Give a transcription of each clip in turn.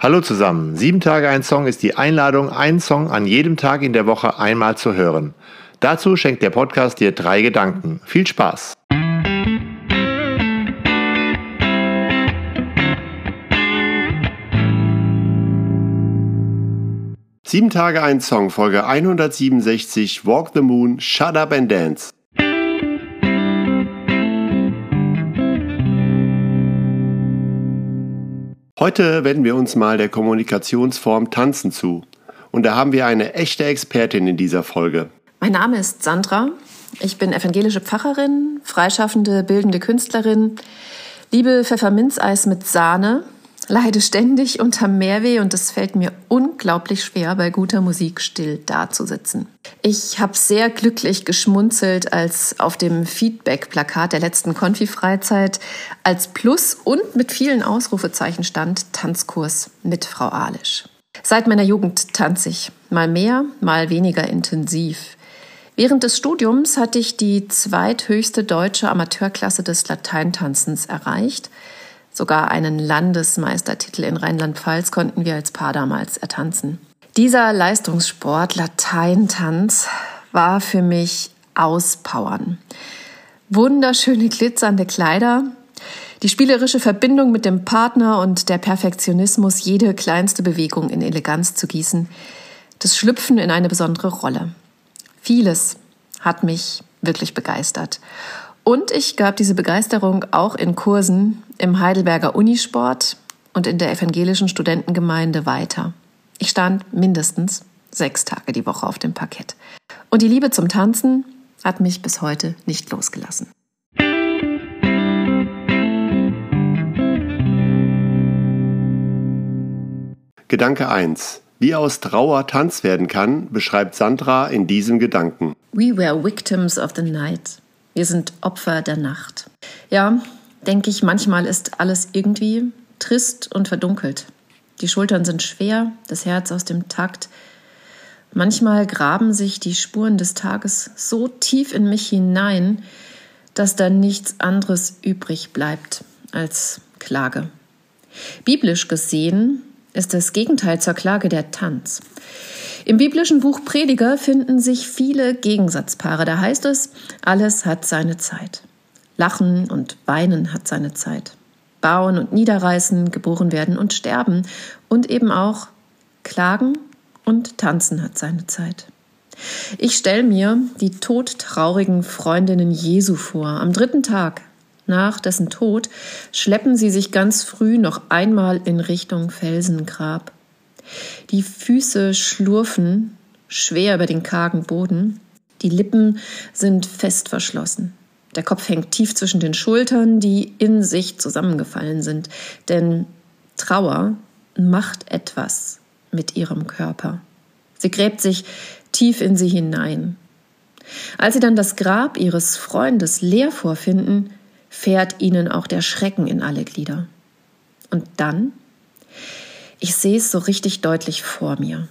Hallo zusammen. Sieben Tage ein Song ist die Einladung, einen Song an jedem Tag in der Woche einmal zu hören. Dazu schenkt der Podcast dir drei Gedanken. Viel Spaß! Sieben Tage ein Song, Folge 167, Walk the Moon, Shut Up and Dance. Heute wenden wir uns mal der Kommunikationsform Tanzen zu. Und da haben wir eine echte Expertin in dieser Folge. Mein Name ist Sandra. Ich bin evangelische Pfarrerin, freischaffende bildende Künstlerin, liebe Pfefferminzeis mit Sahne leide ständig unter Mehrweh und es fällt mir unglaublich schwer, bei guter Musik still dazusitzen. Ich habe sehr glücklich geschmunzelt, als auf dem Feedback-Plakat der letzten Konfi-Freizeit als Plus und mit vielen Ausrufezeichen stand Tanzkurs mit Frau Alisch. Seit meiner Jugend tanze ich, mal mehr, mal weniger intensiv. Während des Studiums hatte ich die zweithöchste deutsche Amateurklasse des Lateintanzens erreicht – Sogar einen Landesmeistertitel in Rheinland-Pfalz konnten wir als Paar damals ertanzen. Dieser Leistungssport, Lateintanz, war für mich Auspowern. Wunderschöne glitzernde Kleider, die spielerische Verbindung mit dem Partner und der Perfektionismus, jede kleinste Bewegung in Eleganz zu gießen, das Schlüpfen in eine besondere Rolle. Vieles hat mich wirklich begeistert. Und ich gab diese Begeisterung auch in Kursen im Heidelberger Unisport und in der evangelischen Studentengemeinde weiter. Ich stand mindestens sechs Tage die Woche auf dem Parkett. Und die Liebe zum Tanzen hat mich bis heute nicht losgelassen. Gedanke 1. Wie aus Trauer Tanz werden kann, beschreibt Sandra in diesem Gedanken. We were victims of the night. Wir sind Opfer der Nacht. Ja, denke ich, manchmal ist alles irgendwie trist und verdunkelt. Die Schultern sind schwer, das Herz aus dem Takt. Manchmal graben sich die Spuren des Tages so tief in mich hinein, dass da nichts anderes übrig bleibt als Klage. Biblisch gesehen ist das Gegenteil zur Klage der Tanz. Im biblischen Buch Prediger finden sich viele Gegensatzpaare. Da heißt es, alles hat seine Zeit. Lachen und Weinen hat seine Zeit. Bauen und niederreißen, geboren werden und sterben. Und eben auch Klagen und Tanzen hat seine Zeit. Ich stelle mir die todtraurigen Freundinnen Jesu vor. Am dritten Tag nach dessen Tod schleppen sie sich ganz früh noch einmal in Richtung Felsengrab. Die Füße schlurfen schwer über den kargen Boden. Die Lippen sind fest verschlossen. Der Kopf hängt tief zwischen den Schultern, die in sich zusammengefallen sind. Denn Trauer macht etwas mit ihrem Körper. Sie gräbt sich tief in sie hinein. Als sie dann das Grab ihres Freundes leer vorfinden, fährt ihnen auch der Schrecken in alle Glieder. Und dann ich sehe es so richtig deutlich vor mir.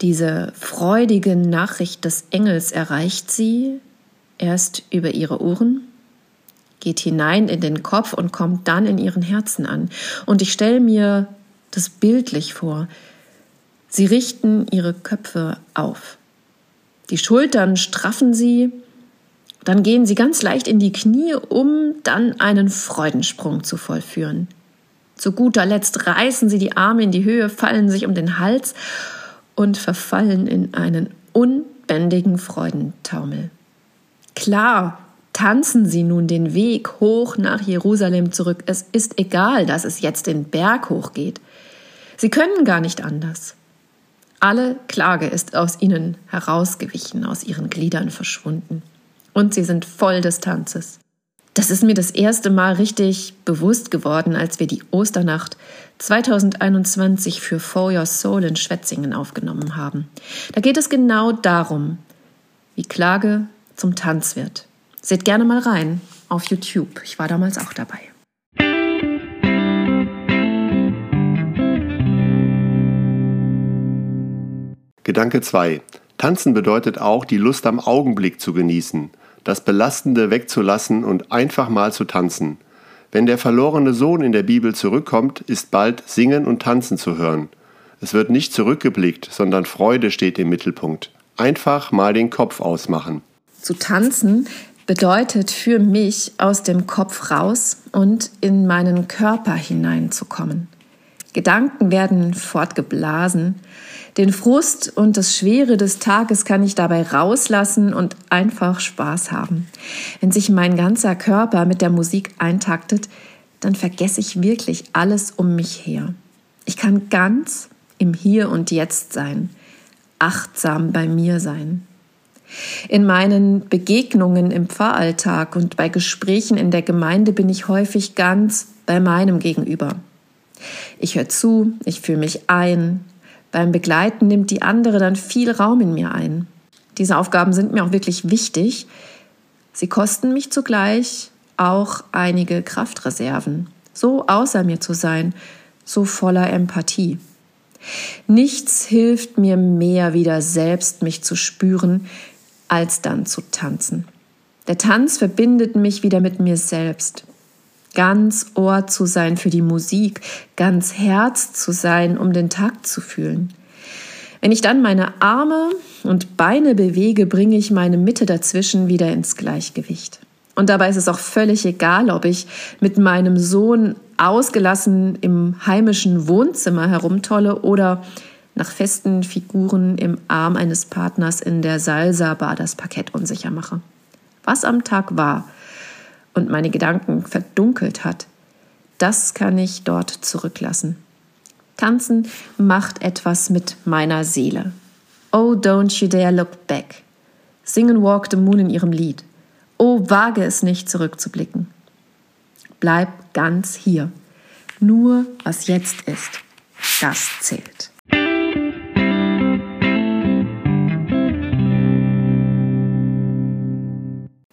Diese freudige Nachricht des Engels erreicht sie erst über ihre Ohren, geht hinein in den Kopf und kommt dann in ihren Herzen an. Und ich stelle mir das bildlich vor. Sie richten ihre Köpfe auf. Die Schultern straffen sie, dann gehen sie ganz leicht in die Knie, um dann einen Freudensprung zu vollführen. Zu guter Letzt reißen sie die Arme in die Höhe, fallen sich um den Hals und verfallen in einen unbändigen Freudentaumel. Klar, tanzen sie nun den Weg hoch nach Jerusalem zurück. Es ist egal, dass es jetzt den Berg hochgeht. Sie können gar nicht anders. Alle Klage ist aus ihnen herausgewichen, aus ihren Gliedern verschwunden. Und sie sind voll des Tanzes. Das ist mir das erste Mal richtig bewusst geworden, als wir die Osternacht 2021 für For Your Soul in Schwetzingen aufgenommen haben. Da geht es genau darum, wie Klage zum Tanz wird. Seht gerne mal rein auf YouTube. Ich war damals auch dabei. Gedanke 2. Tanzen bedeutet auch, die Lust am Augenblick zu genießen das Belastende wegzulassen und einfach mal zu tanzen. Wenn der verlorene Sohn in der Bibel zurückkommt, ist bald Singen und Tanzen zu hören. Es wird nicht zurückgeblickt, sondern Freude steht im Mittelpunkt. Einfach mal den Kopf ausmachen. Zu tanzen bedeutet für mich aus dem Kopf raus und in meinen Körper hineinzukommen. Gedanken werden fortgeblasen. Den Frust und das Schwere des Tages kann ich dabei rauslassen und einfach Spaß haben. Wenn sich mein ganzer Körper mit der Musik eintaktet, dann vergesse ich wirklich alles um mich her. Ich kann ganz im Hier und Jetzt sein, achtsam bei mir sein. In meinen Begegnungen im Pfarralltag und bei Gesprächen in der Gemeinde bin ich häufig ganz bei meinem Gegenüber. Ich höre zu, ich fühle mich ein. Beim Begleiten nimmt die andere dann viel Raum in mir ein. Diese Aufgaben sind mir auch wirklich wichtig. Sie kosten mich zugleich auch einige Kraftreserven, so außer mir zu sein, so voller Empathie. Nichts hilft mir mehr, wieder selbst mich zu spüren, als dann zu tanzen. Der Tanz verbindet mich wieder mit mir selbst ganz Ohr zu sein für die Musik, ganz Herz zu sein, um den Takt zu fühlen. Wenn ich dann meine Arme und Beine bewege, bringe ich meine Mitte dazwischen wieder ins Gleichgewicht. Und dabei ist es auch völlig egal, ob ich mit meinem Sohn ausgelassen im heimischen Wohnzimmer herumtolle oder nach festen Figuren im Arm eines Partners in der Salsa-Bar das Parkett unsicher mache. Was am Tag war, und meine Gedanken verdunkelt hat, das kann ich dort zurücklassen. Tanzen macht etwas mit meiner Seele. Oh, don't you dare look back. Singen Walk the Moon in ihrem Lied. Oh, wage es nicht zurückzublicken. Bleib ganz hier. Nur was jetzt ist, das zählt.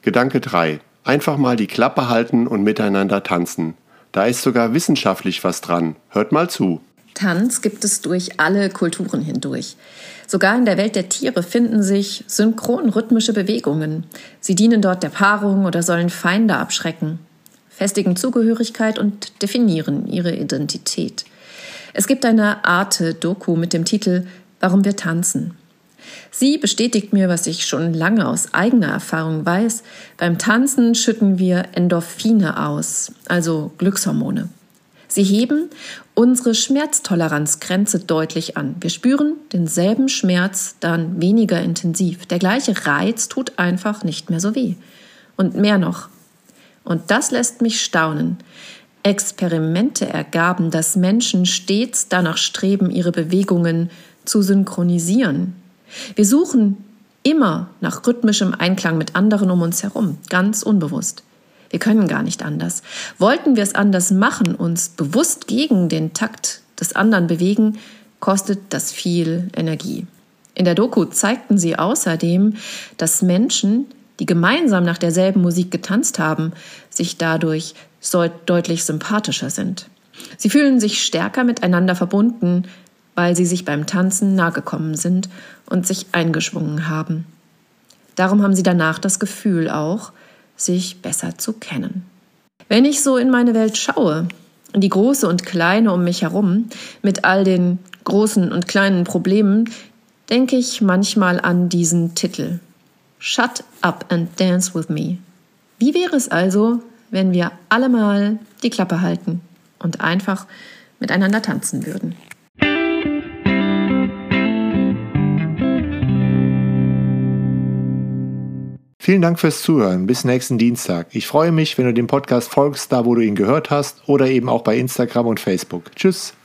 Gedanke 3. Einfach mal die Klappe halten und miteinander tanzen. Da ist sogar wissenschaftlich was dran. Hört mal zu. Tanz gibt es durch alle Kulturen hindurch. Sogar in der Welt der Tiere finden sich synchron rhythmische Bewegungen. Sie dienen dort der Paarung oder sollen Feinde abschrecken, festigen Zugehörigkeit und definieren ihre Identität. Es gibt eine Arte-Doku mit dem Titel Warum wir tanzen. Sie bestätigt mir, was ich schon lange aus eigener Erfahrung weiß. Beim Tanzen schütten wir Endorphine aus, also Glückshormone. Sie heben unsere Schmerztoleranzgrenze deutlich an. Wir spüren denselben Schmerz dann weniger intensiv. Der gleiche Reiz tut einfach nicht mehr so weh. Und mehr noch. Und das lässt mich staunen. Experimente ergaben, dass Menschen stets danach streben, ihre Bewegungen zu synchronisieren. Wir suchen immer nach rhythmischem Einklang mit anderen um uns herum, ganz unbewusst. Wir können gar nicht anders. Wollten wir es anders machen, uns bewusst gegen den Takt des anderen bewegen, kostet das viel Energie. In der Doku zeigten sie außerdem, dass Menschen, die gemeinsam nach derselben Musik getanzt haben, sich dadurch deutlich sympathischer sind. Sie fühlen sich stärker miteinander verbunden, weil sie sich beim Tanzen nahegekommen sind und sich eingeschwungen haben. Darum haben sie danach das Gefühl auch, sich besser zu kennen. Wenn ich so in meine Welt schaue, die große und kleine um mich herum, mit all den großen und kleinen Problemen, denke ich manchmal an diesen Titel. Shut up and dance with me. Wie wäre es also, wenn wir alle mal die Klappe halten und einfach miteinander tanzen würden? Vielen Dank fürs Zuhören. Bis nächsten Dienstag. Ich freue mich, wenn du dem Podcast folgst, da wo du ihn gehört hast oder eben auch bei Instagram und Facebook. Tschüss.